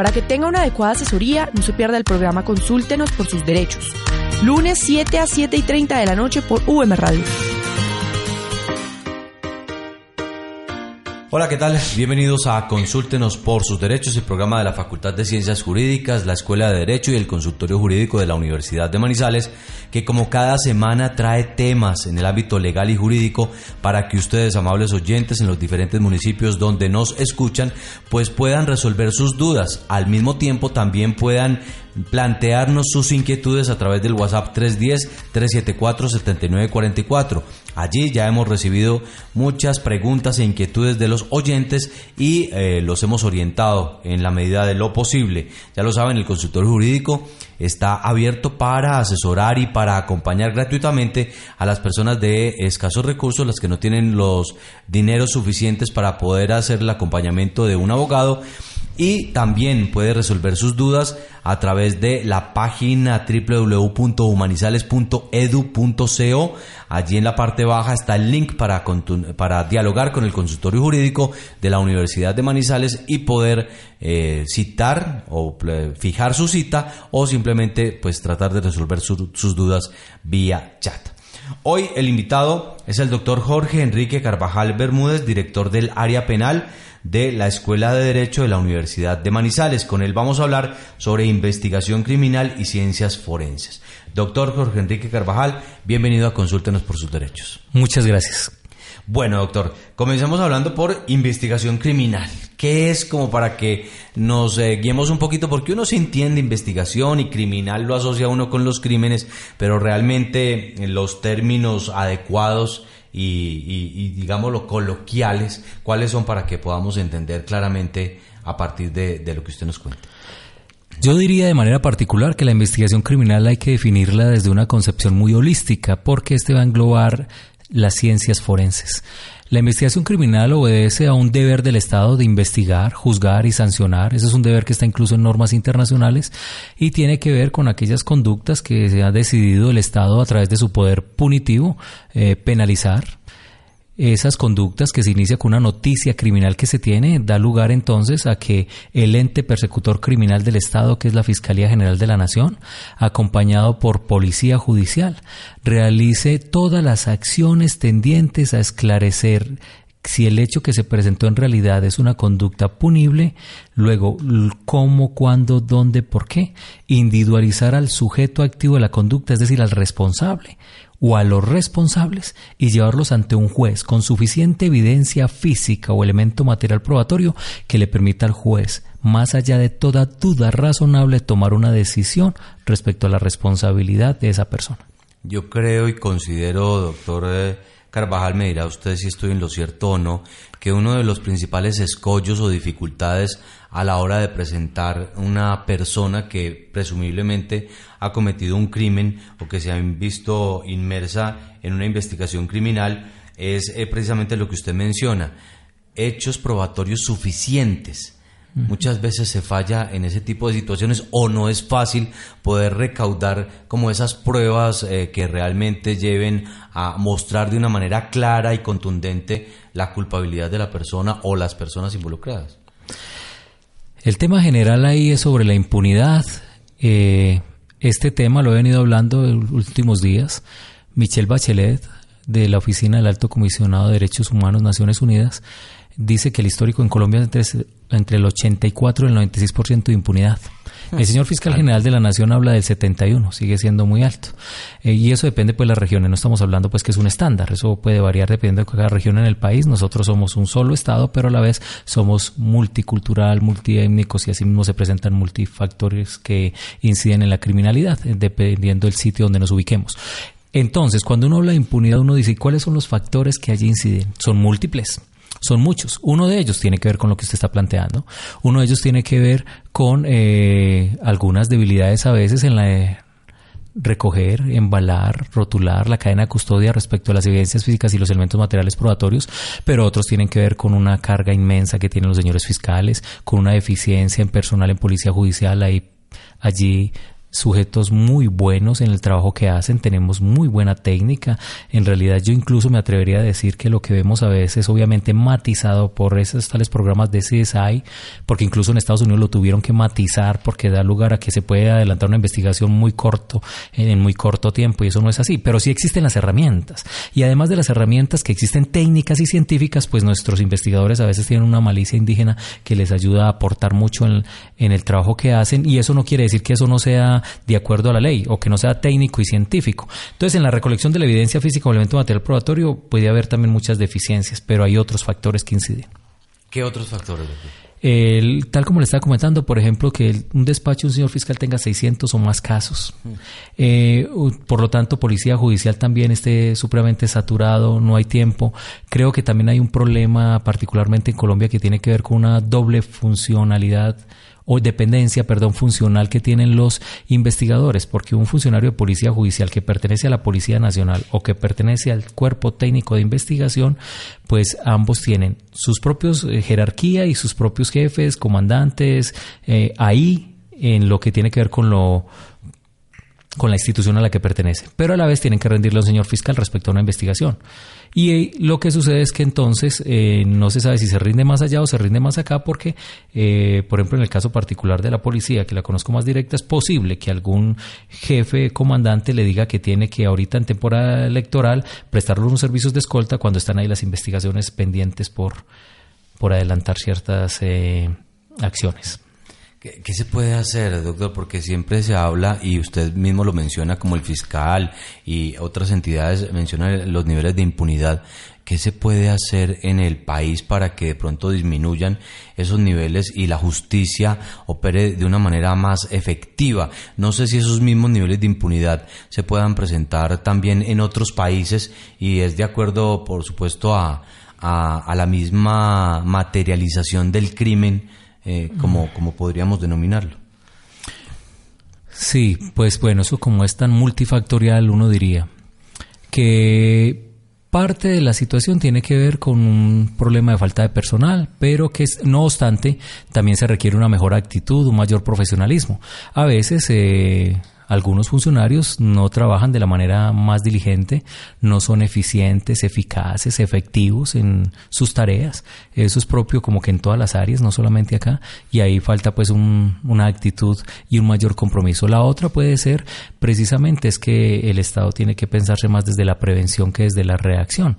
Para que tenga una adecuada asesoría, no se pierda el programa Consúltenos por sus derechos. Lunes 7 a 7 y 30 de la noche por UM Radio. Hola, ¿qué tal? Bienvenidos a Consúltenos por sus derechos, el programa de la Facultad de Ciencias Jurídicas, la Escuela de Derecho y el Consultorio Jurídico de la Universidad de Manizales, que como cada semana trae temas en el ámbito legal y jurídico para que ustedes, amables oyentes en los diferentes municipios donde nos escuchan, pues puedan resolver sus dudas. Al mismo tiempo también puedan plantearnos sus inquietudes a través del WhatsApp 310-374-7944. Allí ya hemos recibido muchas preguntas e inquietudes de los oyentes y eh, los hemos orientado en la medida de lo posible. Ya lo saben, el consultor jurídico está abierto para asesorar y para acompañar gratuitamente a las personas de escasos recursos, las que no tienen los dineros suficientes para poder hacer el acompañamiento de un abogado y también puede resolver sus dudas a través de la página www.humanizales.edu.co. Allí en la parte baja está el link para, para dialogar con el consultorio jurídico de la Universidad de Manizales y poder eh, citar o fijar su cita o simplemente pues tratar de resolver sus dudas vía chat. Hoy el invitado es el doctor Jorge Enrique Carvajal Bermúdez, director del área penal de la Escuela de Derecho de la Universidad de Manizales. Con él vamos a hablar sobre investigación criminal y ciencias forenses. Doctor Jorge Enrique Carvajal, bienvenido a Consúltenos por sus derechos. Muchas gracias. Bueno, doctor, comencemos hablando por investigación criminal. ¿Qué es como para que nos eh, guiemos un poquito? Porque uno se entiende investigación y criminal lo asocia uno con los crímenes, pero realmente los términos adecuados y, digámoslo, coloquiales, cuáles son para que podamos entender claramente a partir de lo que usted nos cuenta. Yo diría de manera particular que la investigación criminal hay que definirla desde una concepción muy holística, porque este va a englobar las ciencias forenses. La investigación criminal obedece a un deber del Estado de investigar, juzgar y sancionar. Ese es un deber que está incluso en normas internacionales y tiene que ver con aquellas conductas que se ha decidido el Estado a través de su poder punitivo eh, penalizar esas conductas que se inicia con una noticia criminal que se tiene, da lugar entonces a que el ente persecutor criminal del Estado, que es la Fiscalía General de la Nación, acompañado por Policía Judicial, realice todas las acciones tendientes a esclarecer si el hecho que se presentó en realidad es una conducta punible, luego cómo, cuándo, dónde, por qué, individualizar al sujeto activo de la conducta, es decir, al responsable o a los responsables y llevarlos ante un juez con suficiente evidencia física o elemento material probatorio que le permita al juez, más allá de toda duda razonable, tomar una decisión respecto a la responsabilidad de esa persona. Yo creo y considero, doctor eh, Carvajal, me dirá usted si estoy en lo cierto o no, que uno de los principales escollos o dificultades a la hora de presentar una persona que presumiblemente ha cometido un crimen o que se ha visto inmersa en una investigación criminal es eh, precisamente lo que usted menciona, hechos probatorios suficientes. Muchas veces se falla en ese tipo de situaciones o no es fácil poder recaudar como esas pruebas eh, que realmente lleven a mostrar de una manera clara y contundente la culpabilidad de la persona o las personas involucradas. El tema general ahí es sobre la impunidad. Eh, este tema lo he venido hablando en los últimos días. Michelle Bachelet, de la Oficina del Alto Comisionado de Derechos Humanos Naciones Unidas, dice que el histórico en Colombia es entre, entre el 84 y el 96% de impunidad. El señor fiscal general de la Nación habla del 71, sigue siendo muy alto. Eh, y eso depende pues de las regiones, no estamos hablando pues que es un estándar, eso puede variar dependiendo de cada región en el país. Nosotros somos un solo estado, pero a la vez somos multicultural, multiétnicos y así mismo se presentan multifactores que inciden en la criminalidad, eh, dependiendo del sitio donde nos ubiquemos. Entonces, cuando uno habla de impunidad, uno dice, ¿cuáles son los factores que allí inciden? Son múltiples. Son muchos. Uno de ellos tiene que ver con lo que usted está planteando. Uno de ellos tiene que ver con eh, algunas debilidades a veces en la recoger, embalar, rotular la cadena de custodia respecto a las evidencias físicas y los elementos materiales probatorios, pero otros tienen que ver con una carga inmensa que tienen los señores fiscales, con una deficiencia en personal en policía judicial, ahí allí sujetos muy buenos en el trabajo que hacen, tenemos muy buena técnica. En realidad yo incluso me atrevería a decir que lo que vemos a veces obviamente matizado por esos tales programas de CSI, porque incluso en Estados Unidos lo tuvieron que matizar porque da lugar a que se puede adelantar una investigación muy corto, en muy corto tiempo y eso no es así, pero sí existen las herramientas. Y además de las herramientas que existen técnicas y científicas, pues nuestros investigadores a veces tienen una malicia indígena que les ayuda a aportar mucho en, en el trabajo que hacen y eso no quiere decir que eso no sea de acuerdo a la ley o que no sea técnico y científico. Entonces, en la recolección de la evidencia física o elemento material probatorio puede haber también muchas deficiencias, pero hay otros factores que inciden. ¿Qué otros factores? El, tal como le estaba comentando, por ejemplo, que un despacho de un señor fiscal tenga 600 o más casos. Mm. Eh, por lo tanto, policía judicial también esté supremamente saturado, no hay tiempo. Creo que también hay un problema, particularmente en Colombia, que tiene que ver con una doble funcionalidad o dependencia, perdón, funcional que tienen los investigadores, porque un funcionario de policía judicial que pertenece a la Policía Nacional o que pertenece al cuerpo técnico de investigación, pues ambos tienen sus propios eh, jerarquía y sus propios jefes, comandantes, eh, ahí en lo que tiene que ver con lo con la institución a la que pertenece, pero a la vez tienen que rendirle a un señor fiscal respecto a una investigación. Y eh, lo que sucede es que entonces eh, no se sabe si se rinde más allá o se rinde más acá porque, eh, por ejemplo, en el caso particular de la policía, que la conozco más directa, es posible que algún jefe comandante le diga que tiene que ahorita en temporada electoral prestarle unos servicios de escolta cuando están ahí las investigaciones pendientes por, por adelantar ciertas acciones. ¿Qué, se puede hacer, doctor? Porque siempre se habla, y usted mismo lo menciona como el fiscal y otras entidades mencionan los niveles de impunidad. ¿Qué se puede hacer en el país para que de pronto disminuyan esos niveles y la justicia opere de una manera más efectiva? No sé si esos mismos niveles de impunidad se puedan presentar también en otros países y es de acuerdo, por supuesto, a, a la misma materialización del crimen eh, como, como podríamos denominarlo. Sí, pues bueno, eso como es tan multifactorial, uno diría que parte de la situación tiene que ver con un problema de falta de personal, pero que no obstante también se requiere una mejor actitud, un mayor profesionalismo. A veces eh, algunos funcionarios no trabajan de la manera más diligente, no son eficientes, eficaces, efectivos en sus tareas. Eso es propio como que en todas las áreas, no solamente acá, y ahí falta pues una actitud y un mayor compromiso. La otra puede ser precisamente es que el Estado tiene que pensarse más desde la prevención que desde la reacción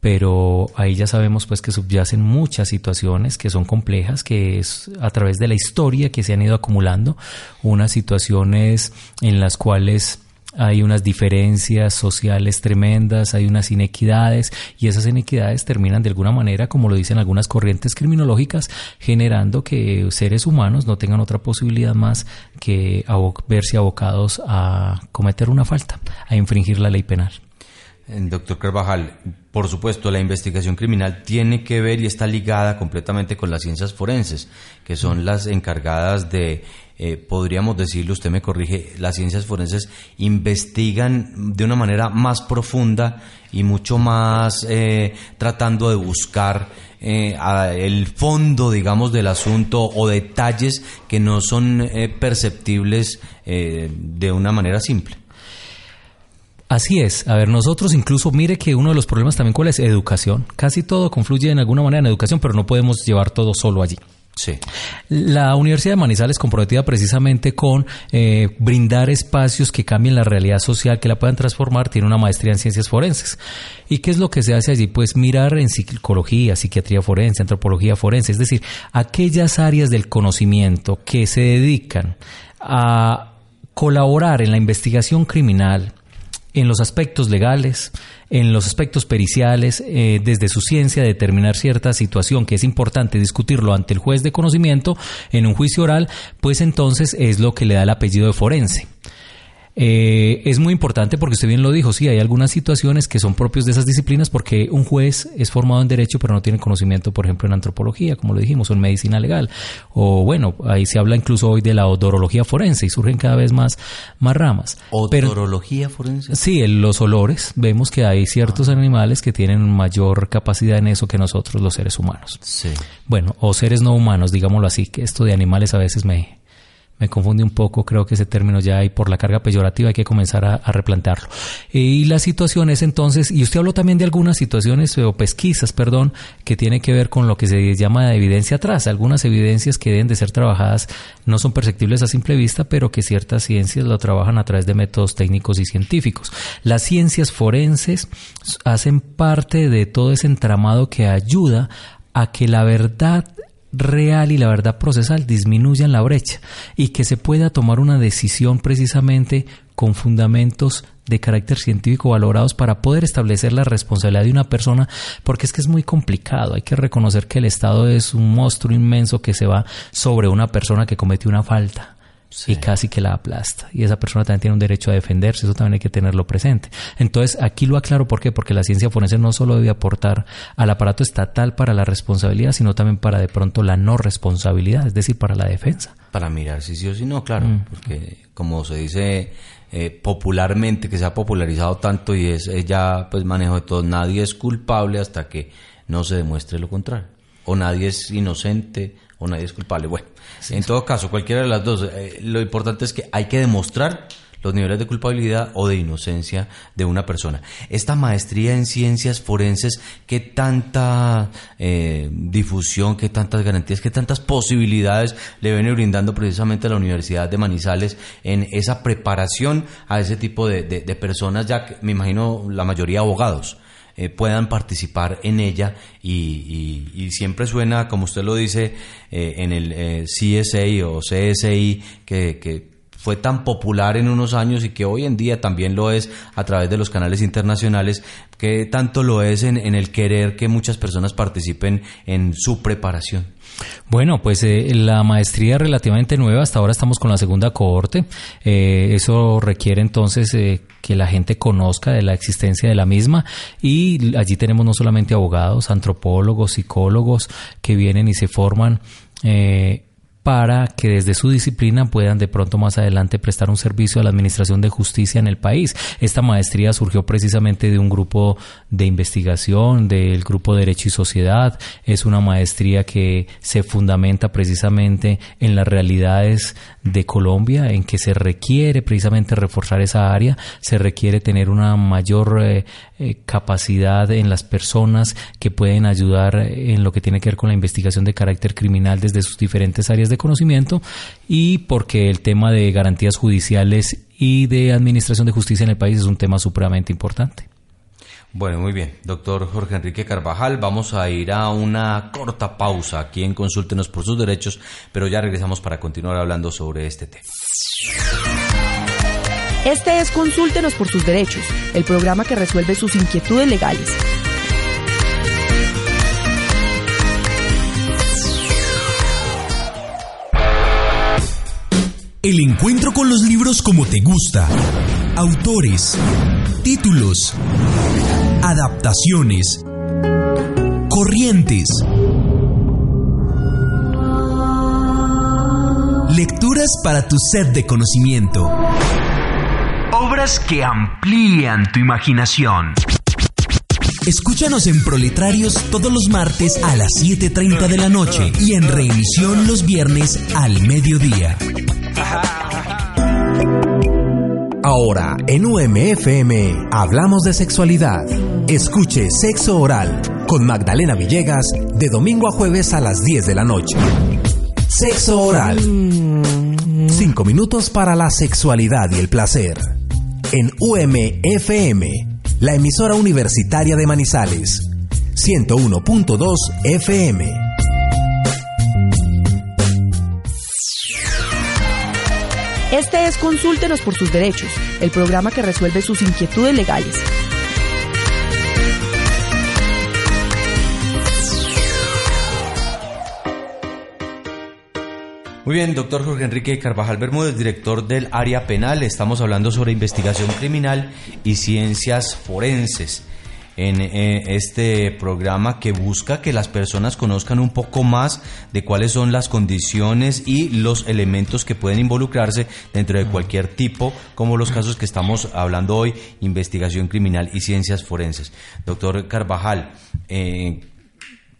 pero ahí ya sabemos pues que subyacen muchas situaciones que son complejas, que es a través de la historia que se han ido acumulando, unas situaciones en las cuales hay unas diferencias sociales tremendas, hay unas inequidades y esas inequidades terminan de alguna manera, como lo dicen algunas corrientes criminológicas, generando que seres humanos no tengan otra posibilidad más que verse abocados a cometer una falta, a infringir la ley penal. Doctor Carvajal, por supuesto, la investigación criminal tiene que ver y está ligada completamente con las ciencias forenses, que son las encargadas de, eh, podríamos decirlo, usted me corrige, las ciencias forenses investigan de una manera más profunda y mucho más eh, tratando de buscar eh, el fondo, digamos, del asunto o detalles que no son perceptibles de una manera simple. Así es. A ver, nosotros incluso, mire que uno de los problemas también cuál es educación. Casi todo confluye en alguna manera en educación, pero no podemos llevar todo solo allí. Sí. La Universidad de Manizales comprometida precisamente con eh, brindar espacios que cambien la realidad social, que la puedan transformar, tiene una maestría en ciencias forenses. ¿Y qué es lo que se hace allí? Pues mirar en psicología, psiquiatría forense, antropología forense, es decir, aquellas áreas del conocimiento que se dedican a colaborar en la investigación criminal, en los aspectos legales, en los aspectos periciales, eh, desde su ciencia, determinar cierta situación que es importante discutirlo ante el juez de conocimiento en un juicio oral, pues entonces es lo que le da el apellido de forense. Eh, es muy importante porque usted bien lo dijo, sí, hay algunas situaciones que son propios de esas disciplinas porque un juez es formado en derecho pero no tiene conocimiento, por ejemplo, en antropología, como lo dijimos, o en medicina legal. O bueno, ahí se habla incluso hoy de la odorología forense y surgen cada vez más, más ramas. ¿Odorología forense? Sí, en los olores. Vemos que hay ciertos animales que tienen mayor capacidad en eso que nosotros los seres humanos. Sí. Bueno, o seres no humanos, digámoslo así, que esto de animales a veces me, me confunde un poco, creo que ese término ya hay por la carga peyorativa hay que comenzar a, replantearlo. Y la situación es entonces, y usted habló también de algunas situaciones o pesquisas, perdón, que tiene que ver con lo que se llama evidencia atrás, algunas evidencias que deben de ser trabajadas, no son perceptibles a simple vista, pero que ciertas ciencias lo trabajan a través de métodos técnicos y científicos. Las ciencias forenses hacen parte de todo ese entramado que ayuda a que la verdad real y la verdad procesal disminuyan la brecha y que se pueda tomar una decisión precisamente con fundamentos de carácter científico valorados para poder establecer la responsabilidad de una persona, porque es que es muy complicado. Hay que reconocer que el Estado es un monstruo inmenso que se va sobre una persona que cometió una falta y casi que la aplasta. Y esa persona también tiene un derecho a defenderse, eso también hay que tenerlo presente. Entonces, aquí lo aclaro, ¿por qué? Porque la ciencia forense no solo debe aportar al aparato estatal para la responsabilidad, sino también para de pronto la no responsabilidad, es decir, para la defensa. Para mirar si sí o si no, claro, mm. porque como se dice eh, popularmente, que se ha popularizado tanto y es ya pues manejo de todo, nadie es culpable hasta que no se demuestre lo contrario. O nadie es inocente o nadie es culpable. Bueno, en todo caso, cualquiera de las dos, eh, lo importante es que hay que demostrar los niveles de culpabilidad o de inocencia de una persona. Esta maestría en ciencias forenses, ¿qué tanta eh, difusión, qué tantas garantías, qué tantas posibilidades le viene brindando precisamente a la Universidad de Manizales en esa preparación a ese tipo de, de personas, ya que me imagino la mayoría abogados? Eh, puedan participar en ella y, siempre suena, como usted lo dice, eh, en el eh, CSI o CSI, que, fue tan popular en unos años y que hoy en día también lo es a través de los canales internacionales, que tanto lo es en, en el querer que muchas personas participen en su preparación. Bueno, pues eh, la maestría es relativamente nueva, hasta ahora estamos con la segunda cohorte. Eh, eso requiere entonces eh, que la gente conozca de la existencia de la misma y allí tenemos no solamente abogados, antropólogos, psicólogos que vienen y se forman para que desde su disciplina puedan de pronto más adelante prestar un servicio a la Administración de Justicia en el país. Esta maestría surgió precisamente de un grupo de investigación, del grupo Derecho y Sociedad. Es una maestría que se fundamenta precisamente en las realidades de Colombia, en que se requiere precisamente reforzar esa área, se requiere tener una mayor eh, eh, capacidad en las personas que pueden ayudar en lo que tiene que ver con la investigación de carácter criminal desde sus diferentes áreas de conocimiento y porque el tema de garantías judiciales y de administración de justicia en el país es un tema supremamente importante. Bueno, muy bien. Doctor Jorge Enrique Carvajal, vamos a ir a una corta pausa aquí en Consúltenos por sus derechos, pero ya regresamos para continuar hablando sobre este tema. Este es Consúltenos por sus derechos, el programa que resuelve sus inquietudes legales. El encuentro con los libros como te gusta. Autores, títulos, adaptaciones, corrientes. Lecturas para tu sed de conocimiento. Obras que amplían tu imaginación. Escúchanos en Proletarios todos los martes a las 7.30 de la noche y en reemisión los viernes al mediodía. Ahora, en UMFM, hablamos de sexualidad. Escuche Sexo Oral con Magdalena Villegas de domingo a jueves a las 10 de la noche. Sexo Oral. Cinco minutos para la sexualidad y el placer. En UMFM, la emisora universitaria de Manizales. 101.2 FM. Este es Consúltenos por sus derechos, el programa que resuelve sus inquietudes legales. Muy bien, doctor Jorge Enrique Carvajal Bermúdez, director del área penal. Estamos hablando sobre investigación criminal y ciencias forenses en eh, este programa que busca que las personas conozcan un poco más de cuáles son las condiciones y los elementos que pueden involucrarse dentro de cualquier tipo, como los casos que estamos hablando hoy, investigación criminal y ciencias forenses. Doctor Carvajal, eh,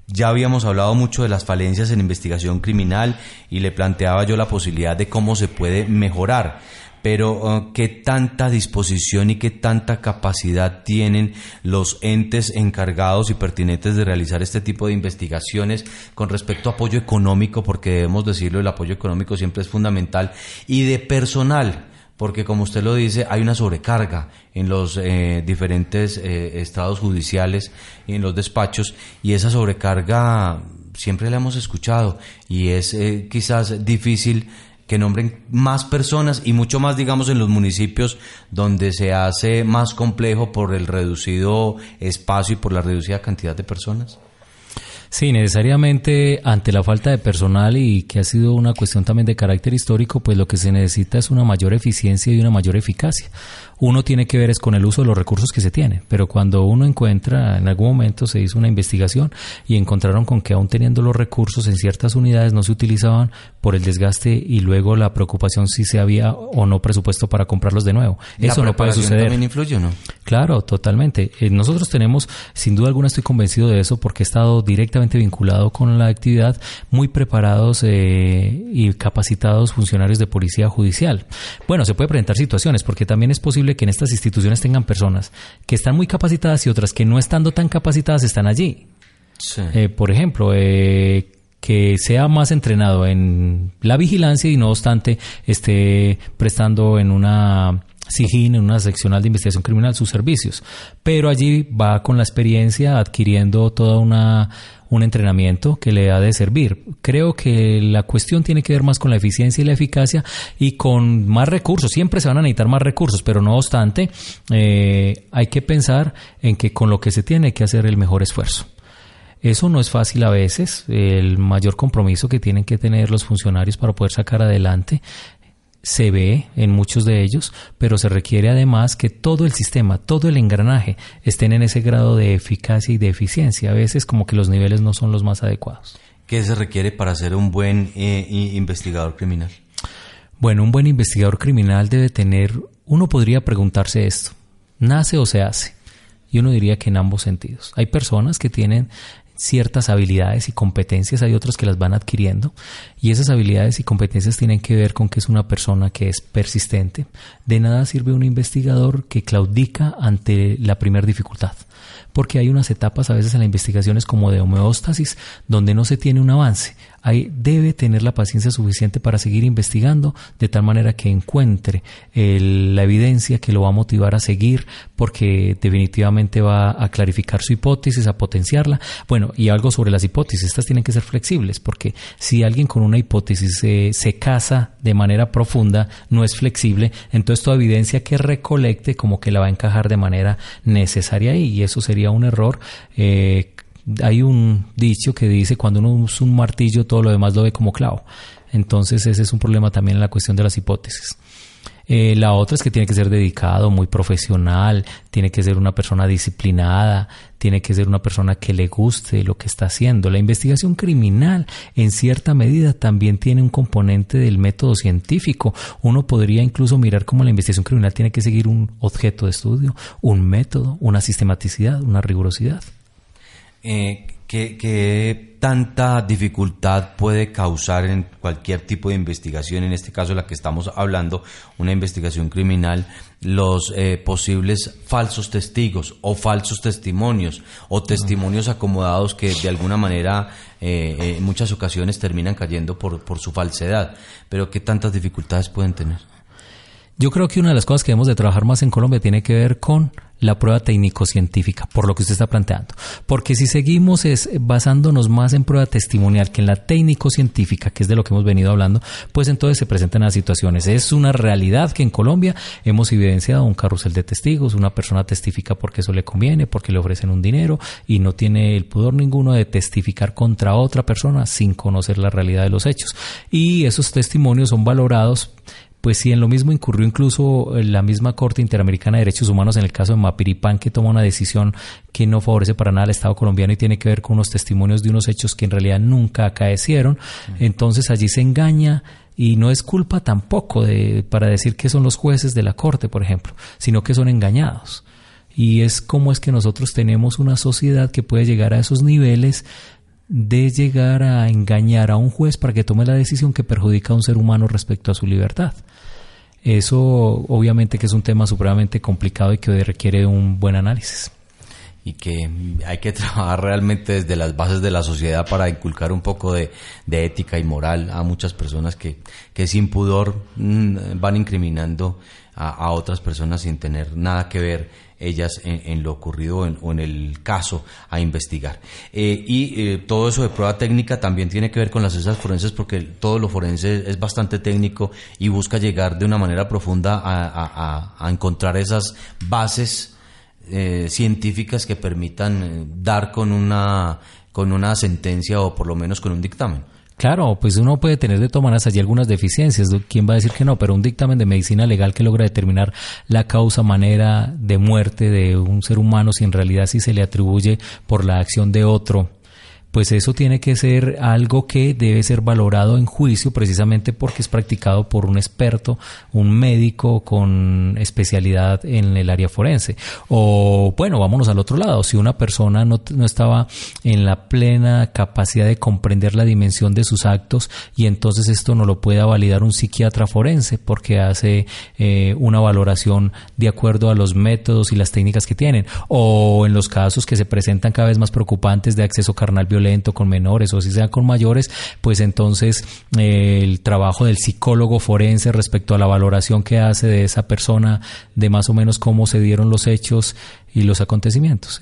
ya habíamos hablado mucho de las falencias en investigación criminal y le planteaba yo la posibilidad de cómo se puede mejorar pero uh, qué tanta disposición y qué tanta capacidad tienen los entes encargados y pertinentes de realizar este tipo de investigaciones con respecto a apoyo económico, porque debemos decirlo, el apoyo económico siempre es fundamental, y de personal, porque como usted lo dice, hay una sobrecarga en los eh, diferentes eh, estados judiciales y en los despachos, y esa sobrecarga siempre la hemos escuchado y es eh, quizás difícil que nombren más personas y mucho más, digamos, en los municipios donde se hace más complejo por el reducido espacio y por la reducida cantidad de personas? Sí, necesariamente ante la falta de personal y que ha sido una cuestión también de carácter histórico, pues lo que se necesita es una mayor eficiencia y una mayor eficacia uno tiene que ver es con el uso de los recursos que se tiene, pero cuando uno encuentra, en algún momento se hizo una investigación y encontraron con que aún teniendo los recursos en ciertas unidades no se utilizaban por el desgaste y luego la preocupación si se había o no presupuesto para comprarlos de nuevo. Eso no puede suceder. también influye o no? Claro, totalmente. Eh, nosotros tenemos, sin duda alguna estoy convencido de eso porque he estado directamente vinculado con la actividad, muy preparados eh, y capacitados funcionarios de policía judicial. Bueno, se puede presentar situaciones porque también es posible que en estas instituciones tengan personas que están muy capacitadas y otras que no estando tan capacitadas están allí. Eh, por ejemplo, eh, que sea más entrenado en la vigilancia y no obstante esté prestando en una SIGIN, en una seccional de investigación criminal, sus servicios. Pero allí va con la experiencia adquiriendo toda una un entrenamiento que le ha de servir. Creo que la cuestión tiene que ver más con la eficiencia y la eficacia y con más recursos. Siempre se van a necesitar más recursos, pero no obstante, eh, hay que pensar en que con lo que se tiene hay que hacer el mejor esfuerzo. Eso no es fácil a veces, el mayor compromiso que tienen que tener los funcionarios para poder sacar adelante se ve en muchos de ellos, pero se requiere además que todo el sistema, todo el engranaje estén en ese grado de eficacia y de eficiencia. A veces como que los niveles no son los más adecuados. ¿Qué se requiere para ser un buen eh, investigador criminal? Bueno, un buen investigador criminal debe tener, uno podría preguntarse esto, ¿nace o se hace? Y uno diría que en ambos sentidos. Hay personas que tienen ciertas habilidades y competencias, hay otros que las van adquiriendo y esas habilidades y competencias tienen que ver con que es una persona que es persistente. De nada sirve un investigador que claudica ante la primera dificultad porque hay unas etapas a veces en la investigación es como de homeostasis donde no se tiene un avance. Ahí debe tener la paciencia suficiente para seguir investigando de tal manera que encuentre la evidencia que lo va a motivar a seguir porque definitivamente va a clarificar su hipótesis, a potenciarla. Bueno, y algo sobre las hipótesis, estas tienen que ser flexibles porque si alguien con una hipótesis se casa de manera profunda, no es flexible, entonces toda evidencia que recolecte como que la va a encajar de manera necesaria y eso sería un error. Eh, hay un dicho que dice cuando uno usa un martillo todo lo demás lo ve como clavo. Entonces ese es un problema también en la cuestión de las hipótesis. Eh, la otra es que tiene que ser dedicado, muy profesional, tiene que ser una persona disciplinada, tiene que ser una persona que le guste lo que está haciendo. La investigación criminal, en cierta medida, también tiene un componente del método científico. Uno podría incluso mirar cómo la investigación criminal tiene que seguir un objeto de estudio, un método, una sistematicidad, una rigurosidad. Eh, ¿qué, tanta dificultad puede causar en cualquier tipo de investigación, en este caso la que estamos hablando, una investigación criminal, los eh, posibles falsos testigos o falsos testimonios o testimonios acomodados que de alguna manera eh, en muchas ocasiones terminan cayendo por, por su falsedad? Pero ¿qué tantas dificultades pueden tener? Yo creo que una de las cosas que debemos de trabajar más en Colombia tiene que ver con la prueba técnico-científica, por lo que usted está planteando. Porque si seguimos es basándonos más en prueba testimonial que en la técnico-científica, que es de lo que hemos venido hablando, pues entonces se presentan las situaciones. Es una realidad que en Colombia hemos evidenciado un carrusel de testigos, una persona testifica porque eso le conviene, porque le ofrecen un dinero y no tiene el pudor ninguno de testificar contra otra persona sin conocer la realidad de los hechos. Y esos testimonios son valorados pues si en lo mismo incurrió incluso eh, la misma Corte Interamericana de Derechos Humanos en el caso de Mapiripán, que toma una decisión que no favorece para nada al Estado colombiano y tiene que ver con unos testimonios de unos hechos que en realidad nunca acaecieron. Entonces allí se engaña y no es culpa tampoco de, para decir que son los jueces de la Corte, por ejemplo, sino que son engañados. Y es como es que nosotros tenemos una sociedad que puede llegar a esos niveles de llegar a engañar a un juez para que tome la decisión que perjudica a un ser humano respecto a su libertad. Eso obviamente que es un tema supremamente complicado y que requiere un buen análisis. Y que hay que trabajar realmente desde las bases de la sociedad para inculcar un poco de, ética y moral a muchas personas que, que sin pudor mm, van incriminando a otras personas sin tener nada que ver ellas en, lo ocurrido o en el caso a investigar. Eh, y eh, todo eso de prueba técnica también tiene que ver con las ciencias forenses porque todo lo forense es bastante técnico y busca llegar de una manera profunda a, encontrar esas bases eh, científicas que permitan dar con una, con una sentencia o por lo menos con un dictamen. Claro, pues uno puede tener de todas allí algunas deficiencias. ¿Quién va a decir que no? Pero un dictamen de medicina legal que logra determinar la causa, manera de muerte de un ser humano, si en realidad sí se le atribuye por la acción de otro, pues eso tiene que ser algo que debe ser valorado en juicio precisamente porque es practicado por un experto, un médico con especialidad en el área forense. O bueno, vámonos al otro lado, si una persona no, no estaba en la plena capacidad de comprender la dimensión de sus actos y entonces esto no lo pueda validar un psiquiatra forense porque hace eh, una valoración de acuerdo a los métodos y las técnicas que tienen. O en los casos que se presentan cada vez más preocupantes de acceso carnal violento con menores o si sea con mayores, pues entonces eh, el trabajo del psicólogo forense respecto a la valoración que hace de esa persona, de más o menos cómo se dieron los hechos y los acontecimientos.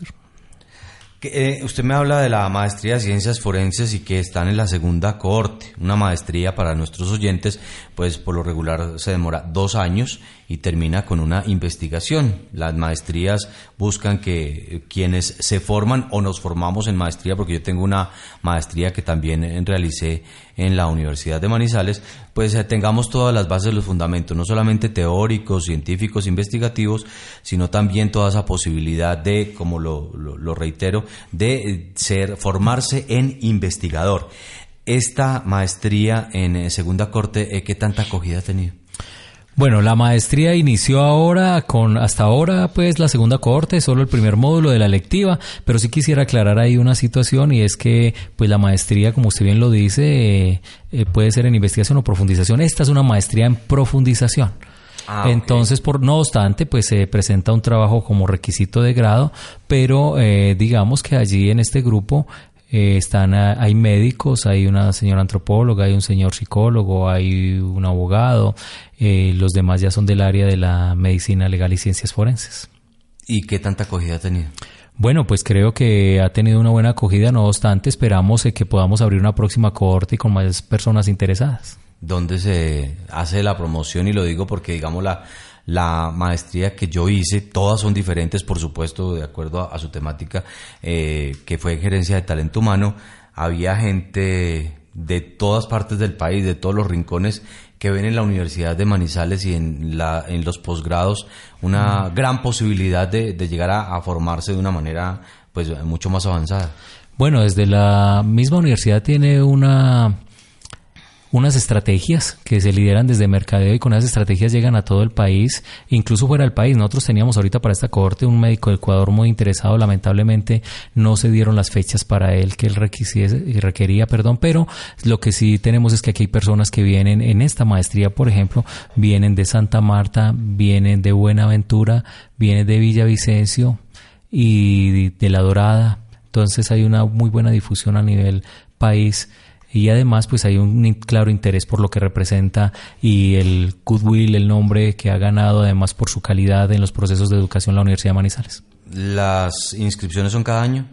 Eh, usted me habla de la maestría de ciencias forenses y que están en la segunda cohorte. Una maestría para nuestros oyentes, pues por lo regular se demora dos años y termina con una investigación. Las maestrías buscan que eh, quienes se forman o nos formamos en maestría, porque yo tengo una maestría que también eh, realicé en la Universidad de Manizales, pues eh, tengamos todas las bases, los fundamentos, no solamente teóricos, científicos, investigativos, sino también toda esa posibilidad de, como lo, lo reitero, de ser, formarse en investigador. Esta maestría en segunda corte, ¿qué tanta acogida ha tenido? Bueno, la maestría inició ahora con hasta ahora pues la segunda cohorte, solo el primer módulo de la lectiva, pero sí quisiera aclarar ahí una situación y es que pues la maestría, como usted bien lo dice, eh, puede ser en investigación o profundización. Esta es una maestría en profundización. Ah, Entonces, por no obstante, pues se presenta un trabajo como requisito de grado, pero eh, digamos que allí en este grupo eh, están hay médicos, hay una señora antropóloga, hay un señor psicólogo, hay un abogado, eh, los demás ya son del área de la medicina legal y ciencias forenses. ¿Y qué tanta acogida ha tenido? Bueno, pues creo que ha tenido una buena acogida, no obstante, esperamos eh, que podamos abrir una próxima cohorte con más personas interesadas. ¿Dónde se hace la promoción? Y lo digo porque, digamos, la, la maestría que yo hice, todas son diferentes, por supuesto, de acuerdo a, su temática, eh, que fue gerencia de talento humano. Había gente de todas partes del país, de todos los rincones, que ven en la Universidad de Manizales y en, la, en los posgrados una gran posibilidad de, llegar a, a, formarse de una manera pues mucho más avanzada. Bueno, desde la misma universidad tiene una unas estrategias que se lideran desde mercadeo y con esas estrategias llegan a todo el país, incluso fuera del país. Nosotros teníamos ahorita para esta cohorte un médico del Ecuador muy interesado, lamentablemente no se dieron las fechas para él que él requería, perdón, pero lo que sí tenemos es que aquí hay personas que vienen en esta maestría, por ejemplo, vienen de Santa Marta, vienen de Buenaventura, vienen de Villavicencio y de La Dorada. Entonces hay una muy buena difusión a nivel país y además pues hay un claro interés por lo que representa y el goodwill, el nombre que ha ganado además por su calidad en los procesos de educación la Universidad de Manizales. ¿Las inscripciones son cada año?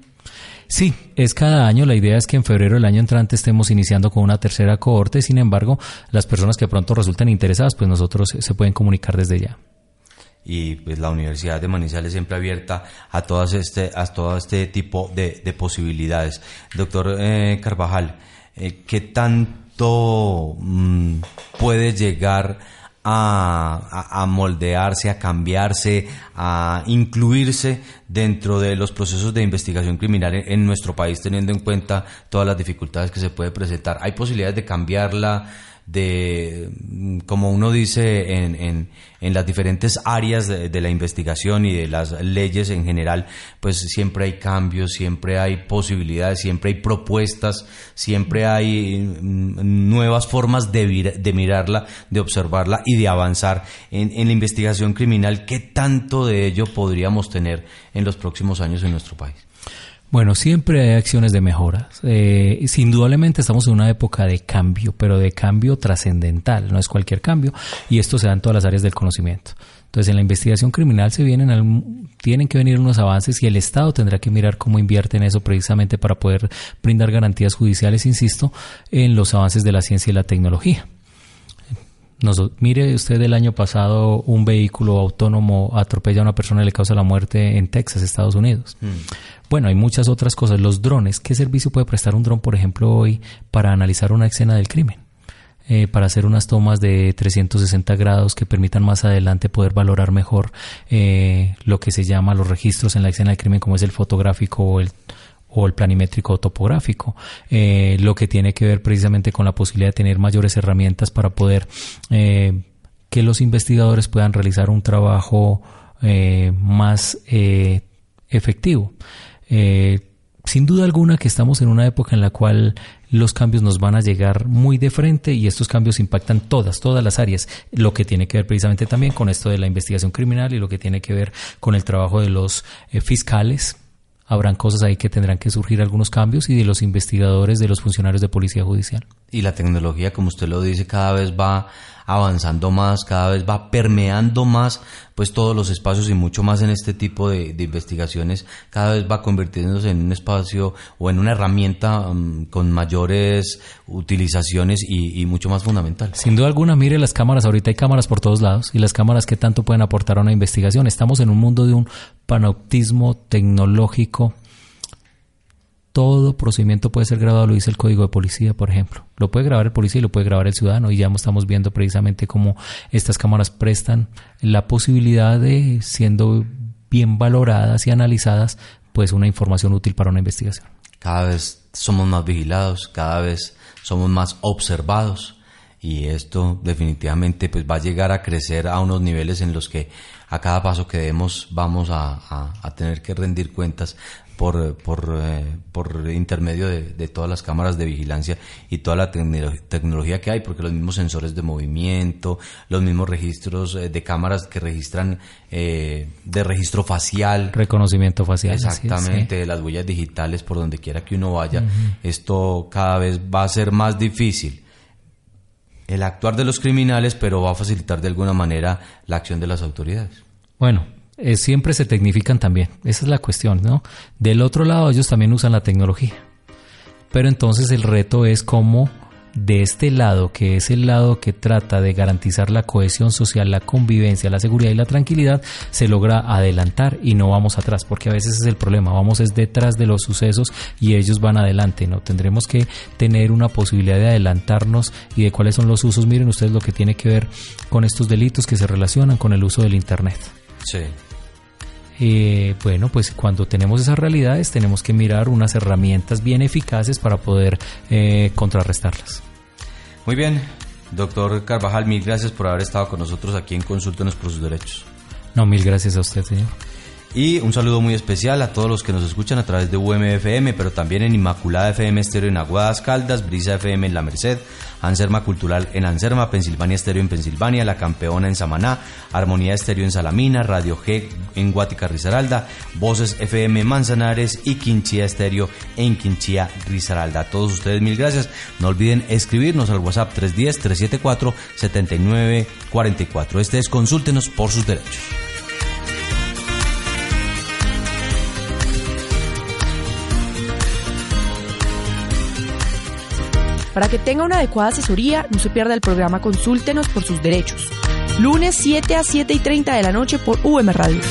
Sí, es cada año. La idea es que en febrero del año entrante estemos iniciando con una tercera cohorte. Sin embargo, las personas que pronto resulten interesadas, pues nosotros se pueden comunicar desde ya y pues la Universidad de Manizales siempre abierta a todas este a todo este tipo de, posibilidades. Doctor eh, Carvajal, eh, ¿qué tanto mm, puede llegar a, moldearse, a cambiarse, a incluirse dentro de los procesos de investigación criminal en, nuestro país, teniendo en cuenta todas las dificultades que se puede presentar. ¿Hay posibilidades de cambiarla? De, mm, como uno dice, en, en, las diferentes áreas de, la investigación y de las leyes en general, pues siempre hay cambios, siempre hay posibilidades, siempre hay propuestas, siempre hay mm, nuevas formas de, de mirarla, de observarla y de avanzar en, en la investigación criminal. ¿Qué tanto de ello podríamos tener en los próximos años en nuestro país? Bueno, siempre hay acciones de mejora. Eh, indudablemente estamos en una época de cambio, pero de cambio trascendental, no es cualquier cambio, y esto se da en todas las áreas del conocimiento. Entonces, en la investigación criminal se vienen, tienen que venir unos avances y el Estado tendrá que mirar cómo invierte en eso precisamente para poder brindar garantías judiciales, insisto, en los avances de la ciencia y la tecnología mire usted el año pasado un vehículo autónomo atropella a una persona y le causa la muerte en Texas, Estados Unidos. Hmm. Bueno, hay muchas otras cosas. Los drones, ¿qué servicio puede prestar un dron, por ejemplo, hoy para analizar una escena del crimen? Eh, para hacer unas tomas de 360 grados que permitan más adelante poder valorar mejor eh, lo que se llama los registros en la escena del crimen, como es el fotográfico o el, o el planimétrico topográfico, eh, lo que tiene que ver precisamente con la posibilidad de tener mayores herramientas para poder eh, que los investigadores puedan realizar un trabajo eh, más efectivo. sin duda alguna que estamos en una época en la cual los cambios nos van a llegar muy de frente y estos cambios impactan todas, todas las áreas, lo que tiene que ver precisamente también con esto de la investigación criminal y lo que tiene que ver con el trabajo de los fiscales, habrán cosas ahí que tendrán que surgir algunos cambios y de los investigadores, de los funcionarios de policía judicial. Y la tecnología, como usted lo dice, cada vez va avanzando más, cada vez va permeando más, pues todos los espacios y mucho más en este tipo de, investigaciones, cada vez va convirtiéndose en un espacio o en una herramienta mm, con mayores utilizaciones y, y, mucho más fundamental. Sin duda alguna, mire las cámaras, ahorita hay cámaras por todos lados y las cámaras que tanto pueden aportar a una investigación. Estamos en un mundo de un panoptismo tecnológico todo procedimiento puede ser grabado, lo dice el código de policía, por ejemplo. Lo puede grabar el policía y lo puede grabar el ciudadano y ya estamos viendo precisamente cómo estas cámaras prestan la posibilidad de, siendo bien valoradas y analizadas, pues una información útil para una investigación. Cada vez somos más vigilados, cada vez somos más observados y esto definitivamente pues va a llegar a crecer a unos niveles en los que a cada paso que demos vamos a, a tener que rendir cuentas por, por, eh, por intermedio de, todas las cámaras de vigilancia y toda la tecnología que hay, porque los mismos sensores de movimiento, los mismos registros eh, de cámaras que registran eh, de registro facial. Reconocimiento facial. Exactamente, las huellas digitales por donde quiera que uno vaya. Esto cada vez va a ser más difícil el actuar de los criminales, pero va a facilitar de alguna manera la acción de las autoridades. Bueno, eh, siempre se tecnifican también. Esa es la cuestión, ¿no? Del otro lado, ellos también usan la tecnología. Pero entonces el reto es cómo de este lado, que es el lado que trata de garantizar la cohesión social, la convivencia, la seguridad y la tranquilidad, se logra adelantar y no vamos atrás, porque a veces es el problema, vamos es detrás de los sucesos y ellos van adelante, ¿no? Tendremos que tener una posibilidad de adelantarnos y de cuáles son los usos. Miren ustedes lo que tiene que ver con estos delitos que se relacionan con el uso del Internet. Sí. Eh, bueno, pues cuando tenemos esas realidades tenemos que mirar unas herramientas bien eficaces para poder eh, contrarrestarlas. Muy bien, doctor Carvajal, mil gracias por haber estado con nosotros aquí en Consúltenos por sus derechos. No, mil gracias a usted, señor. Y un saludo muy especial a todos los que nos escuchan a través de UMFM, pero también en Inmaculada FM Estéreo en Aguadas Caldas, Brisa FM en La Merced, Anserma Cultural en Anserma, Pensilvania Estéreo en Pensilvania, La Campeona en Samaná, Armonía Estéreo en Salamina, Radio G en Guática Risaralda, Voces FM Manzanares y Quinchía Estéreo en Quinchía Risaralda. A todos ustedes mil gracias. No olviden escribirnos al WhatsApp 310-374-7944. Este es Consúltenos por sus derechos. Para que tenga una adecuada asesoría, no se pierda el programa Consúltenos por sus derechos. Lunes 7 a 7 y 30 de la noche por UM Radio.